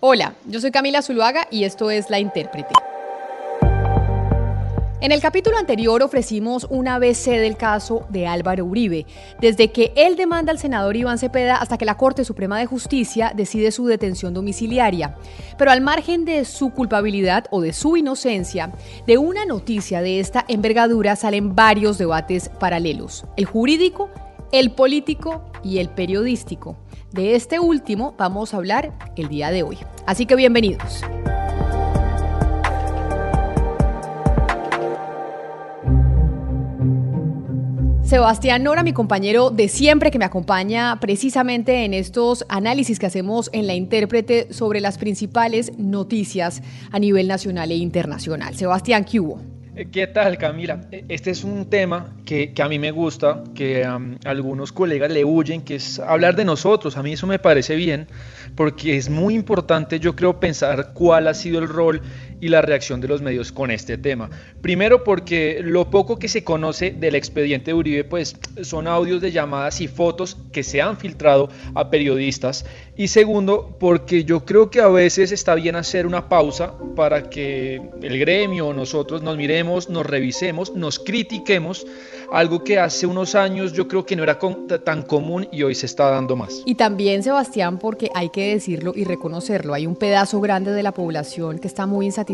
Hola, yo soy Camila Zuluaga y esto es La Intérprete. En el capítulo anterior ofrecimos un ABC del caso de Álvaro Uribe, desde que él demanda al senador Iván Cepeda hasta que la Corte Suprema de Justicia decide su detención domiciliaria. Pero al margen de su culpabilidad o de su inocencia, de una noticia de esta envergadura salen varios debates paralelos, el jurídico, el político y el periodístico. De este último vamos a hablar el día de hoy. Así que bienvenidos. Sebastián Nora, mi compañero de siempre que me acompaña precisamente en estos análisis que hacemos en la intérprete sobre las principales noticias a nivel nacional e internacional. Sebastián, ¿qué hubo? ¿Qué tal, Camila? Este es un tema que, a mí me gusta, que a algunos colegas le huyen, que es hablar de nosotros. A mí eso me parece bien, porque es muy importante, yo creo, pensar cuál ha sido el rol y la reacción de los medios con este tema. Primero porque lo poco que se conoce del expediente de Uribe pues son audios de llamadas y fotos que se han filtrado a periodistas y segundo porque yo creo que a veces está bien hacer una pausa para que el gremio o nosotros nos miremos, nos revisemos, nos critiquemos algo que hace unos años yo creo que no era tan común y hoy se está dando más. Y también, Sebastián, porque hay que decirlo y reconocerlo, hay un pedazo grande de la población que está muy insatisfecha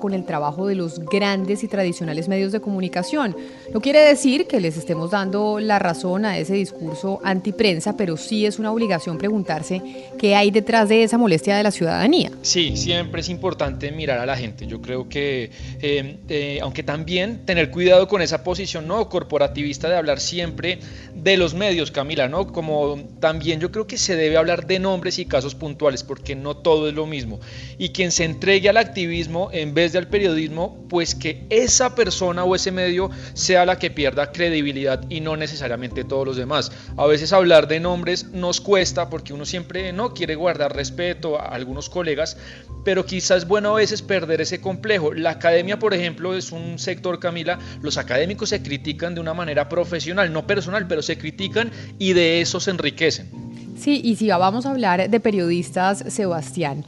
con el trabajo de los grandes y tradicionales medios de comunicación. No quiere decir que les estemos dando la razón a ese discurso antiprensa, pero sí es una obligación preguntarse qué hay detrás de esa molestia de la ciudadanía. Sí, siempre es importante mirar a la gente. Yo creo que, eh, eh, aunque también tener cuidado con esa posición no corporativista de hablar siempre de los medios, Camila, ¿no? Como también yo creo que se debe hablar de nombres y casos puntuales, porque no todo es lo mismo. Y quien se entregue al activismo en vez del periodismo, pues que esa persona o ese medio sea la que pierda credibilidad y no necesariamente todos los demás. A veces hablar de nombres nos cuesta porque uno siempre no quiere guardar respeto a algunos colegas, pero quizás es bueno a veces perder ese complejo. La academia, por ejemplo, es un sector, Camila, los académicos se critican de una manera profesional, no personal, pero se critican y de eso se enriquecen. Sí, y si vamos a hablar de periodistas, Sebastián,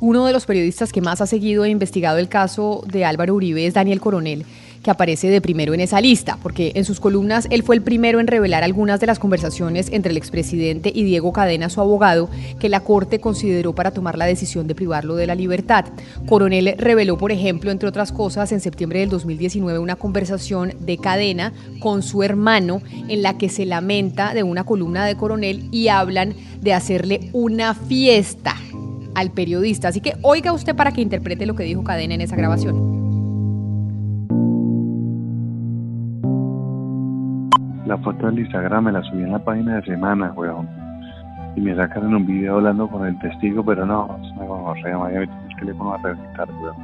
uno de los periodistas que más ha seguido e investigado el caso de Álvaro Uribe es Daniel Coronel que aparece de primero en esa lista, porque en sus columnas él fue el primero en revelar algunas de las conversaciones entre el expresidente y Diego Cadena, su abogado, que la Corte consideró para tomar la decisión de privarlo de la libertad. Coronel reveló, por ejemplo, entre otras cosas, en septiembre del 2019 una conversación de Cadena con su hermano en la que se lamenta de una columna de Coronel y hablan de hacerle una fiesta al periodista. Así que oiga usted para que interprete lo que dijo Cadena en esa grabación. La foto del Instagram me la subí en la página de semana, weón. Y me sacaron un video hablando con el testigo, pero no, es una gonorrea, María, me que le pongo a reventar, weón.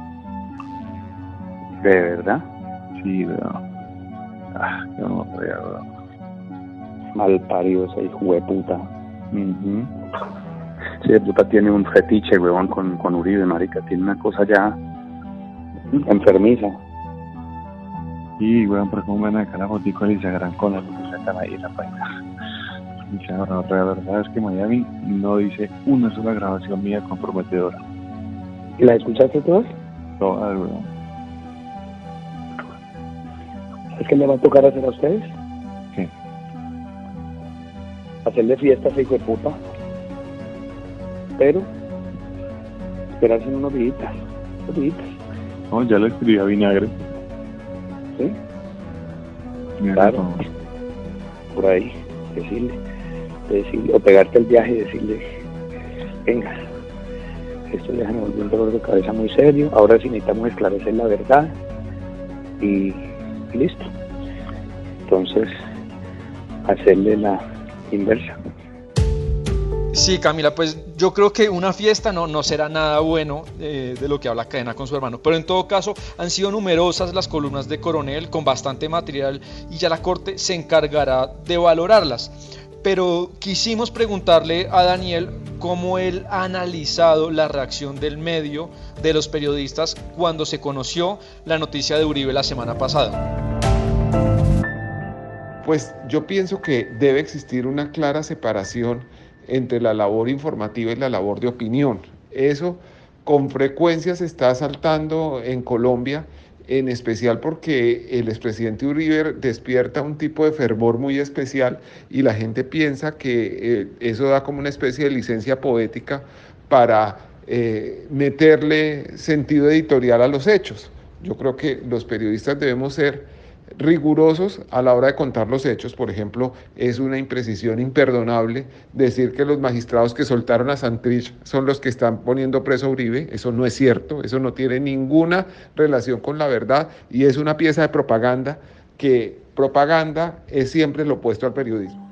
¿De verdad? Sí, weón. Ah, qué gonorrea, weón. Mal parido ese hijo de puta. Sí, puta tiene un fetiche, weón, con, con Uribe, marica. Tiene una cosa ya enfermiza. Y, weón, pero cómo van a dejar la fotico de Instagram con la que sacan ahí en la página. la verdad es que Miami no dice una sola grabación mía comprometedora. ¿Y la escuchaste todas? Todas, weón. ¿Es que le va a tocar hacer a ustedes? ¿Qué? Hacerle fiestas, hijo de puta. Pero, esperarse en unos días. Unos días. No, ya lo escribí a vinagre. ¿Sí? Claro. Por ahí, decirle, decirle, o pegarte el viaje y decirle, venga, esto ya me volvió un dolor de cabeza muy serio, ahora sí necesitamos esclarecer la verdad y, y listo. Entonces, hacerle la inversa. Sí, Camila, pues yo creo que una fiesta no, no será nada bueno eh, de lo que habla Cadena con su hermano, pero en todo caso han sido numerosas las columnas de Coronel con bastante material y ya la Corte se encargará de valorarlas. Pero quisimos preguntarle a Daniel cómo él ha analizado la reacción del medio, de los periodistas, cuando se conoció la noticia de Uribe la semana pasada. Pues yo pienso que debe existir una clara separación entre la labor informativa y la labor de opinión. Eso con frecuencia se está saltando en Colombia, en especial porque el expresidente Uribe despierta un tipo de fervor muy especial y la gente piensa que eh, eso da como una especie de licencia poética para eh, meterle sentido editorial a los hechos. Yo creo que los periodistas debemos ser rigurosos a la hora de contar los hechos. Por ejemplo, es una imprecisión imperdonable decir que los magistrados que soltaron a Santrich son los que están poniendo preso a Uribe. Eso no es cierto, eso no tiene ninguna relación con la verdad y es una pieza de propaganda que propaganda es siempre lo opuesto al periodismo.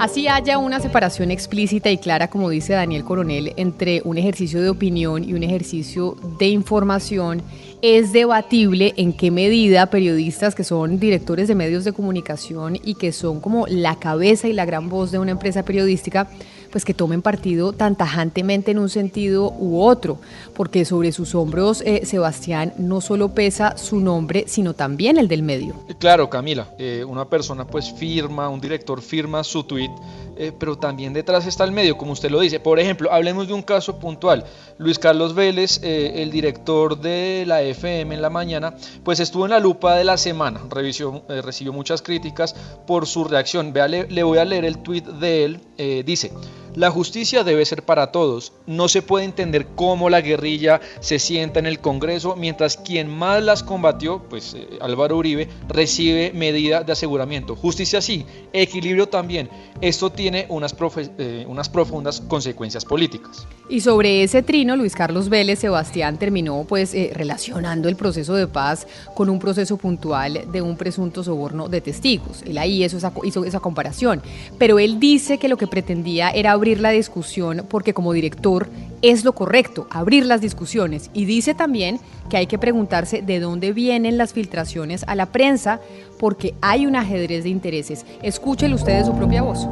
Así haya una separación explícita y clara, como dice Daniel Coronel, entre un ejercicio de opinión y un ejercicio de información, es debatible en qué medida periodistas que son directores de medios de comunicación y que son como la cabeza y la gran voz de una empresa periodística, pues que tomen partido tan tajantemente en un sentido u otro, porque sobre sus hombros, eh, Sebastián, no solo pesa su nombre, sino también el del medio. Claro, Camila, eh, una persona pues firma, un director firma su tweet, eh, pero también detrás está el medio, como usted lo dice. Por ejemplo, hablemos de un caso puntual. Luis Carlos Vélez, el director de la FM en la mañana, pues estuvo en la lupa de la semana, revisó, recibió muchas críticas por su reacción. Vea, le, voy a leer el tweet de él, dice, la justicia debe ser para todos. No se puede entender cómo la guerrilla se sienta en el Congreso mientras quien más las combatió, pues eh, Álvaro Uribe, recibe medida de aseguramiento. Justicia sí, equilibrio también. Esto tiene unas, eh, unas profundas consecuencias políticas. Y sobre ese trino, Luis Carlos Vélez Sebastián terminó pues eh, relacionando el proceso de paz con un proceso puntual de un presunto soborno de testigos. Él ahí hizo esa comparación. Pero él dice que lo que pretendía era abrir la discusión porque como director es lo correcto, abrir las discusiones. Y dice también que hay que preguntarse de dónde vienen las filtraciones a la prensa porque hay un ajedrez de intereses. Escúchelo usted de su propia voz.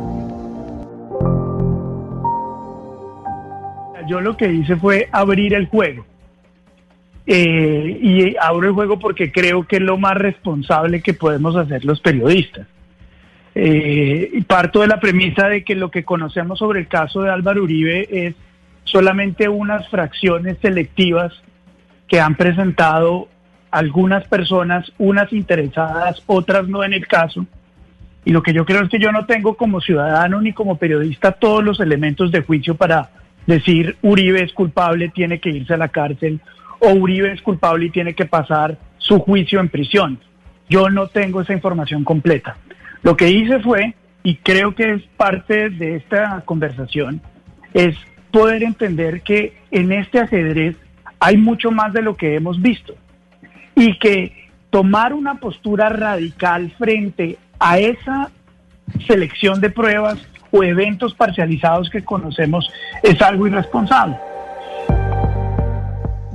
Yo lo que hice fue abrir el juego. Eh, y abro el juego porque creo que es lo más responsable que podemos hacer los periodistas. Eh, parto de la premisa de que lo que conocemos sobre el caso de Álvaro Uribe es solamente unas fracciones selectivas que han presentado algunas personas, unas interesadas, otras no en el caso. Y lo que yo creo es que yo no tengo como ciudadano ni como periodista todos los elementos de juicio para decir Uribe es culpable, tiene que irse a la cárcel, o Uribe es culpable y tiene que pasar su juicio en prisión. Yo no tengo esa información completa. Lo que hice fue, y creo que es parte de esta conversación, es poder entender que en este ajedrez hay mucho más de lo que hemos visto y que tomar una postura radical frente a esa selección de pruebas o eventos parcializados que conocemos es algo irresponsable.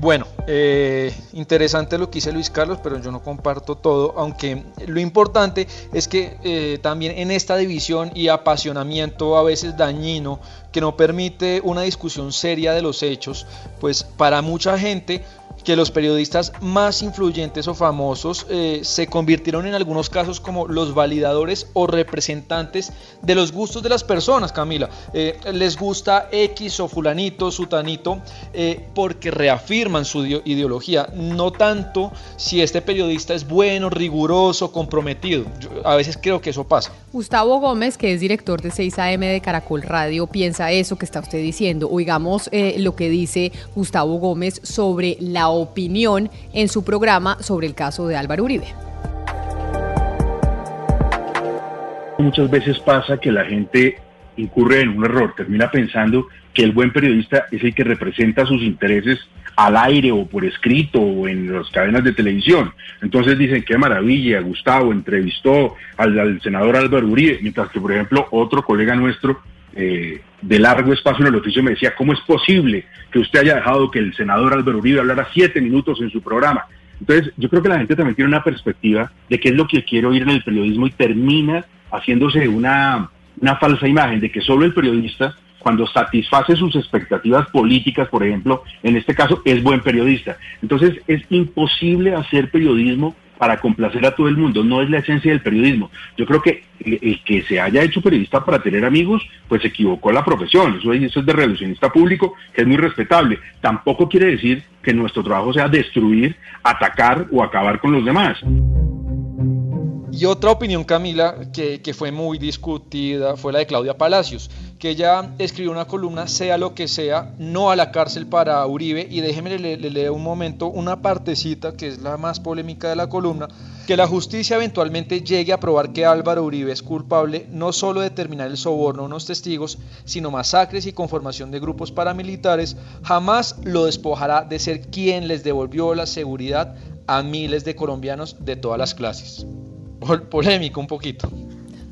Bueno, eh, interesante lo que dice Luis Carlos, pero yo no comparto todo, aunque lo importante es que eh, también en esta división y apasionamiento a veces dañino que no permite una discusión seria de los hechos, pues para mucha gente que los periodistas más influyentes o famosos eh, se convirtieron en algunos casos como los validadores o representantes de los gustos de las personas, Camila. Eh, les gusta X o fulanito, sutanito, eh, porque reafirman su ideología, no tanto si este periodista es bueno, riguroso, comprometido. a veces creo que eso pasa. Gustavo Gómez, que es director de 6am de Caracol Radio, piensa eso que está usted diciendo. Oigamos lo que dice Gustavo Gómez sobre la opinión en su programa sobre el caso de Álvaro Uribe. Muchas veces pasa que la gente incurre en un error, termina pensando que el buen periodista es el que representa sus intereses al aire o por escrito o en las cadenas de televisión. Entonces dicen, qué maravilla, Gustavo entrevistó al, senador Álvaro Uribe, mientras que, por ejemplo, otro colega nuestro eh, de largo espacio en el oficio me decía, ¿cómo es posible que usted haya dejado que el senador Álvaro Uribe hablara siete minutos en su programa? Entonces, yo creo que la gente también tiene una perspectiva de qué es lo que quiere oír en el periodismo y termina haciéndose una, una falsa imagen de que solo el periodista, cuando satisface sus expectativas políticas, por ejemplo, en este caso, es buen periodista. Entonces, es imposible hacer periodismo para complacer a todo el mundo, no es la esencia del periodismo. Yo creo que el que se haya hecho periodista para tener amigos, pues se equivocó la profesión, eso, es de relacionista público, que es muy respetable. Tampoco quiere decir que nuestro trabajo sea destruir, atacar o acabar con los demás. Y otra opinión, Camila, que, fue muy discutida, fue la de Claudia Palacios, que ella escribió una columna, sea lo que sea, no a la cárcel para Uribe, y déjeme le, leer un momento una partecita, que es la más polémica de la columna, que la justicia eventualmente llegue a probar que Álvaro Uribe es culpable no solo de terminar el soborno a unos testigos, sino masacres y conformación de grupos paramilitares, jamás lo despojará de ser quien les devolvió la seguridad a miles de colombianos de todas las clases polémico un poquito.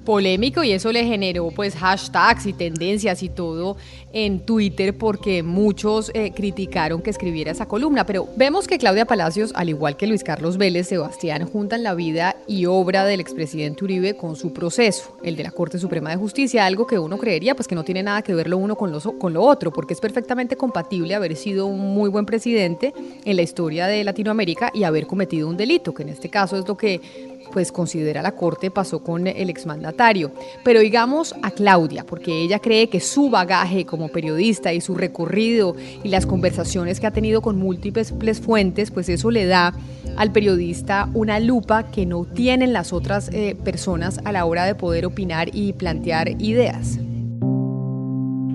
Polémico y eso le generó pues hashtags y tendencias y todo en Twitter porque muchos eh, criticaron que escribiera esa columna. Pero vemos que Claudia Palacios, al igual que Luis Carlos Vélez, Sebastián, juntan la vida y obra del expresidente Uribe con su proceso, el de la Corte Suprema de Justicia, algo que uno creería pues que no tiene nada que ver lo uno con lo, con lo otro, porque es perfectamente compatible haber sido un muy buen presidente en la historia de Latinoamérica y haber cometido un delito, que en este caso es lo que pues considera la Corte pasó con el exmandatario. Pero digamos a Claudia, porque ella cree que su bagaje como periodista y su recorrido y las conversaciones que ha tenido con múltiples fuentes, pues eso le da al periodista una lupa que no tienen las otras eh, personas a la hora de poder opinar y plantear ideas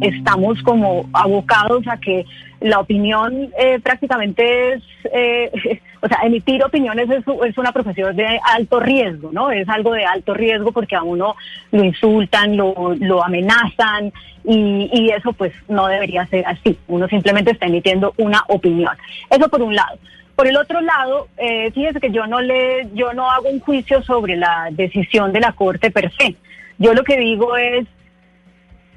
estamos como abocados a que la opinión eh, prácticamente es, eh, o sea, emitir opiniones es, es, una profesión de alto riesgo, ¿no? Es algo de alto riesgo porque a uno lo insultan, lo, lo amenazan y, y eso pues no debería ser así. Uno simplemente está emitiendo una opinión. Eso por un lado. Por el otro lado, eh, fíjese que yo no le, yo no hago un juicio sobre la decisión de la Corte per se. Yo lo que digo es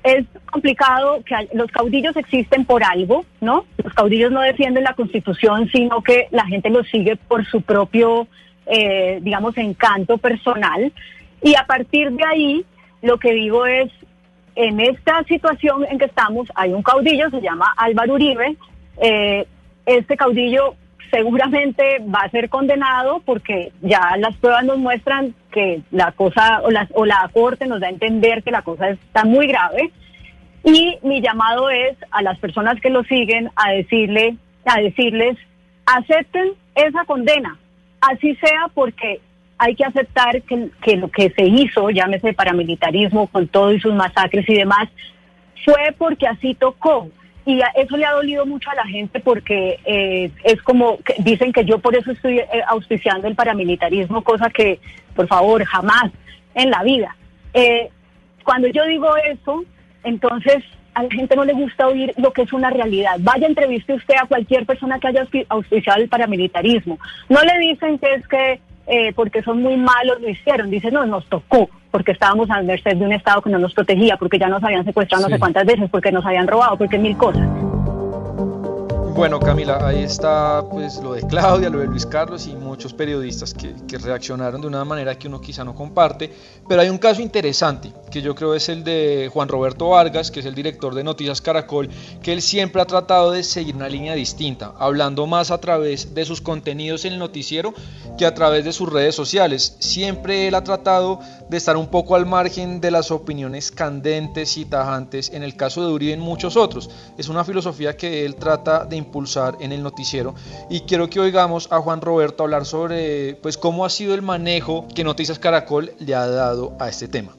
es complicado que los caudillos existen por algo, ¿no? Los caudillos no defienden la constitución, sino que la gente los sigue por su propio, eh, digamos, encanto personal. Y a partir de ahí, lo que digo es, en esta situación en que estamos, hay un caudillo, se llama Álvaro Uribe. Eh, este caudillo seguramente va a ser condenado porque ya las pruebas nos muestran que la cosa o la, o la corte nos da a entender que la cosa está muy grave. Y mi llamado es a las personas que lo siguen a decirle a decirles acepten esa condena. Así sea porque hay que aceptar que, que lo que se hizo llámese paramilitarismo con todo y sus masacres y demás fue porque así tocó y eso le ha dolido mucho a la gente porque eh, es como que dicen que yo por eso estoy eh, auspiciando el paramilitarismo, cosa que por favor jamás en la vida. Eh, cuando yo digo eso, entonces a la gente no le gusta oír lo que es una realidad. Vaya, entreviste usted a cualquier persona que haya auspiciado el paramilitarismo. No le dicen que es que eh, porque son muy malos, lo hicieron. Dicen, no, nos tocó, porque estábamos a merced de un Estado que no nos protegía, porque ya nos habían secuestrado no sé cuántas veces, porque nos habían robado, porque mil cosas. Bueno, Camila, ahí está pues lo de Claudia, lo de Luis Carlos y muchos periodistas que, reaccionaron de una manera que uno quizá no comparte, pero hay un caso interesante que yo creo es el de Juan Roberto Vargas, que es el director de Noticias Caracol, que él siempre ha tratado de seguir una línea distinta, hablando más a través de sus contenidos en el noticiero que a través de sus redes sociales. Siempre él ha tratado de estar un poco al margen de las opiniones candentes y tajantes, en el caso de Uribe y en muchos otros. Es una filosofía que él trata de impulsar en el noticiero y quiero que oigamos a Juan Roberto hablar sobre pues cómo ha sido el manejo que Noticias Caracol le ha dado a este tema.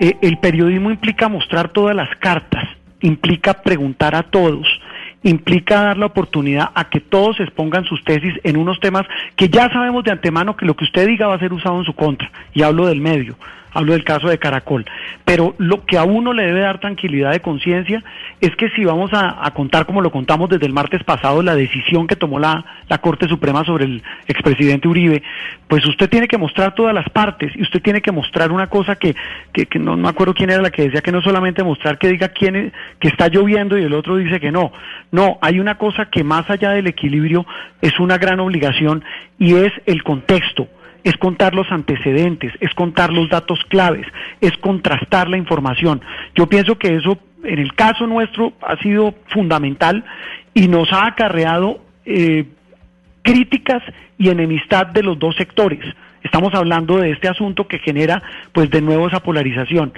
Eh, el periodismo implica mostrar todas las cartas, implica preguntar a todos, implica dar la oportunidad a que todos expongan sus tesis en unos temas que ya sabemos de antemano que lo que usted diga va a ser usado en su contra. Y hablo del medio hablo del caso de Caracol. Pero lo que a uno le debe dar tranquilidad de conciencia es que si vamos a, contar, como lo contamos desde el martes pasado, la decisión que tomó la, Corte Suprema sobre el expresidente Uribe, pues usted tiene que mostrar todas las partes y usted tiene que mostrar una cosa que, que, no me acuerdo quién era la que decía que no solamente mostrar que diga quién que está lloviendo y el otro dice que no. No, hay una cosa que más allá del equilibrio es una gran obligación y es el contexto es contar los antecedentes, es contar los datos claves, es contrastar la información. Yo pienso que eso en el caso nuestro ha sido fundamental y nos ha acarreado eh, críticas y enemistad de los dos sectores. Estamos hablando de este asunto que genera pues de nuevo esa polarización.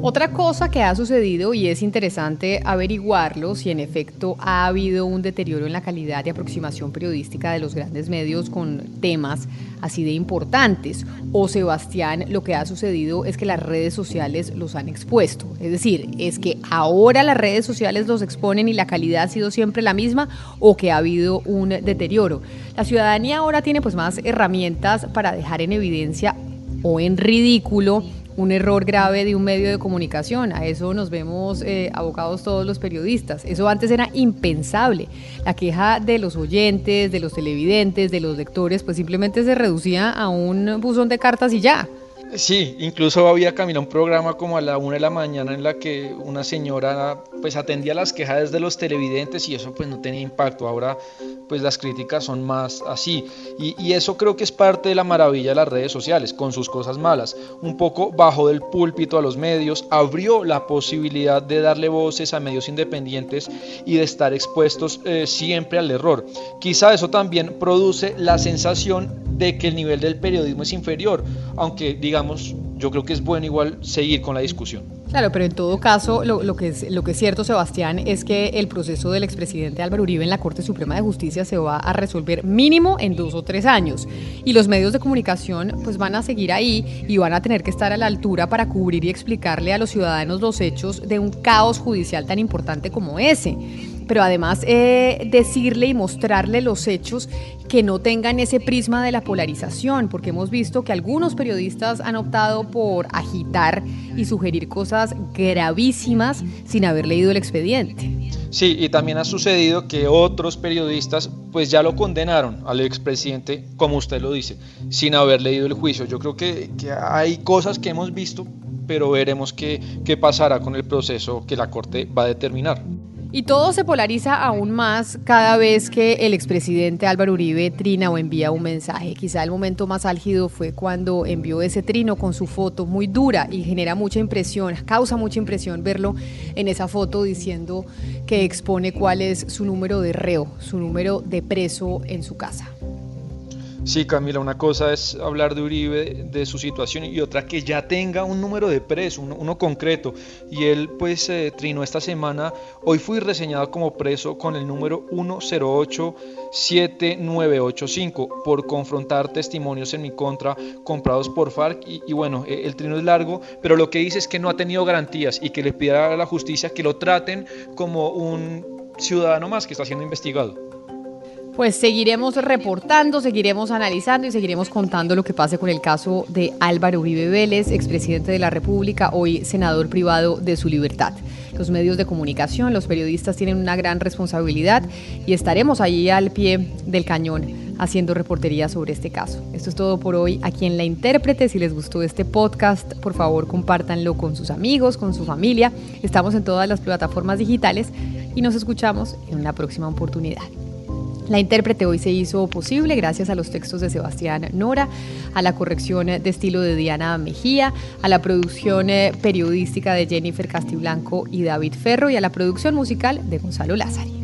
Otra cosa que ha sucedido y es interesante averiguarlo si en efecto ha habido un deterioro en la calidad de aproximación periodística de los grandes medios con temas así de importantes. O Sebastián, lo que ha sucedido es que las redes sociales los han expuesto. Es decir, es que ahora las redes sociales los exponen y la calidad ha sido siempre la misma o que ha habido un deterioro. La ciudadanía ahora tiene pues más herramientas para dejar en evidencia o en ridículo un error grave de un medio de comunicación. A eso nos vemos eh, abocados todos los periodistas. Eso antes era impensable. La queja de los oyentes, de los televidentes, de los lectores, pues simplemente se reducía a un buzón de cartas y ya. Sí, incluso había caminado un programa como a la una de la mañana en la que una señora pues atendía las quejas de los televidentes y eso pues no tenía impacto. Ahora pues las críticas son más así y, y, eso creo que es parte de la maravilla de las redes sociales con sus cosas malas. Un poco bajo del púlpito a los medios, abrió la posibilidad de darle voces a medios independientes y de estar expuestos eh, siempre al error. Quizá eso también produce la sensación de que el nivel del periodismo es inferior, aunque yo creo que es bueno igual seguir con la discusión. Claro, pero en todo caso, lo, que es, lo que es cierto, Sebastián, es que el proceso del expresidente Álvaro Uribe en la Corte Suprema de Justicia se va a resolver mínimo en dos o tres años. Y los medios de comunicación pues van a seguir ahí y van a tener que estar a la altura para cubrir y explicarle a los ciudadanos los hechos de un caos judicial tan importante como ese pero además eh, decirle y mostrarle los hechos que no tengan ese prisma de la polarización, porque hemos visto que algunos periodistas han optado por agitar y sugerir cosas gravísimas sin haber leído el expediente. Sí, y también ha sucedido que otros periodistas pues ya lo condenaron al expresidente, como usted lo dice, sin haber leído el juicio. Yo creo que, que hay cosas que hemos visto, pero veremos qué, qué pasará con el proceso que la Corte va a determinar. Y todo se polariza aún más cada vez que el expresidente Álvaro Uribe trina o envía un mensaje. Quizá el momento más álgido fue cuando envió ese trino con su foto muy dura y genera mucha impresión, causa mucha impresión verlo en esa foto diciendo que expone cuál es su número de reo, su número de preso en su casa. Sí, Camila, una cosa es hablar de Uribe, de su situación, y otra que ya tenga un número de preso, uno, concreto. Y él pues eh, trinó esta semana, hoy fui reseñado como preso con el número 1087985 por confrontar testimonios en mi contra comprados por FARC. Y, bueno, e, el trino es largo, pero lo que dice es que no ha tenido garantías y que le pide a la justicia que lo traten como un ciudadano más que está siendo investigado pues seguiremos reportando, seguiremos analizando y seguiremos contando lo que pase con el caso de Álvaro Uribe Vélez, expresidente de la República, hoy senador privado de su libertad. Los medios de comunicación, los periodistas tienen una gran responsabilidad y estaremos ahí al pie del cañón haciendo reportería sobre este caso. Esto es todo por hoy aquí en La Intérprete. Si les gustó este podcast, por favor compártanlo con sus amigos, con su familia. Estamos en todas las plataformas digitales y nos escuchamos en una próxima oportunidad. La intérprete hoy se hizo posible gracias a los textos de Sebastián Nora, a la corrección de estilo de Diana Mejía, a la producción eh, periodística de Jennifer Castiblanco y David Ferro y a la producción musical de Gonzalo Lázari.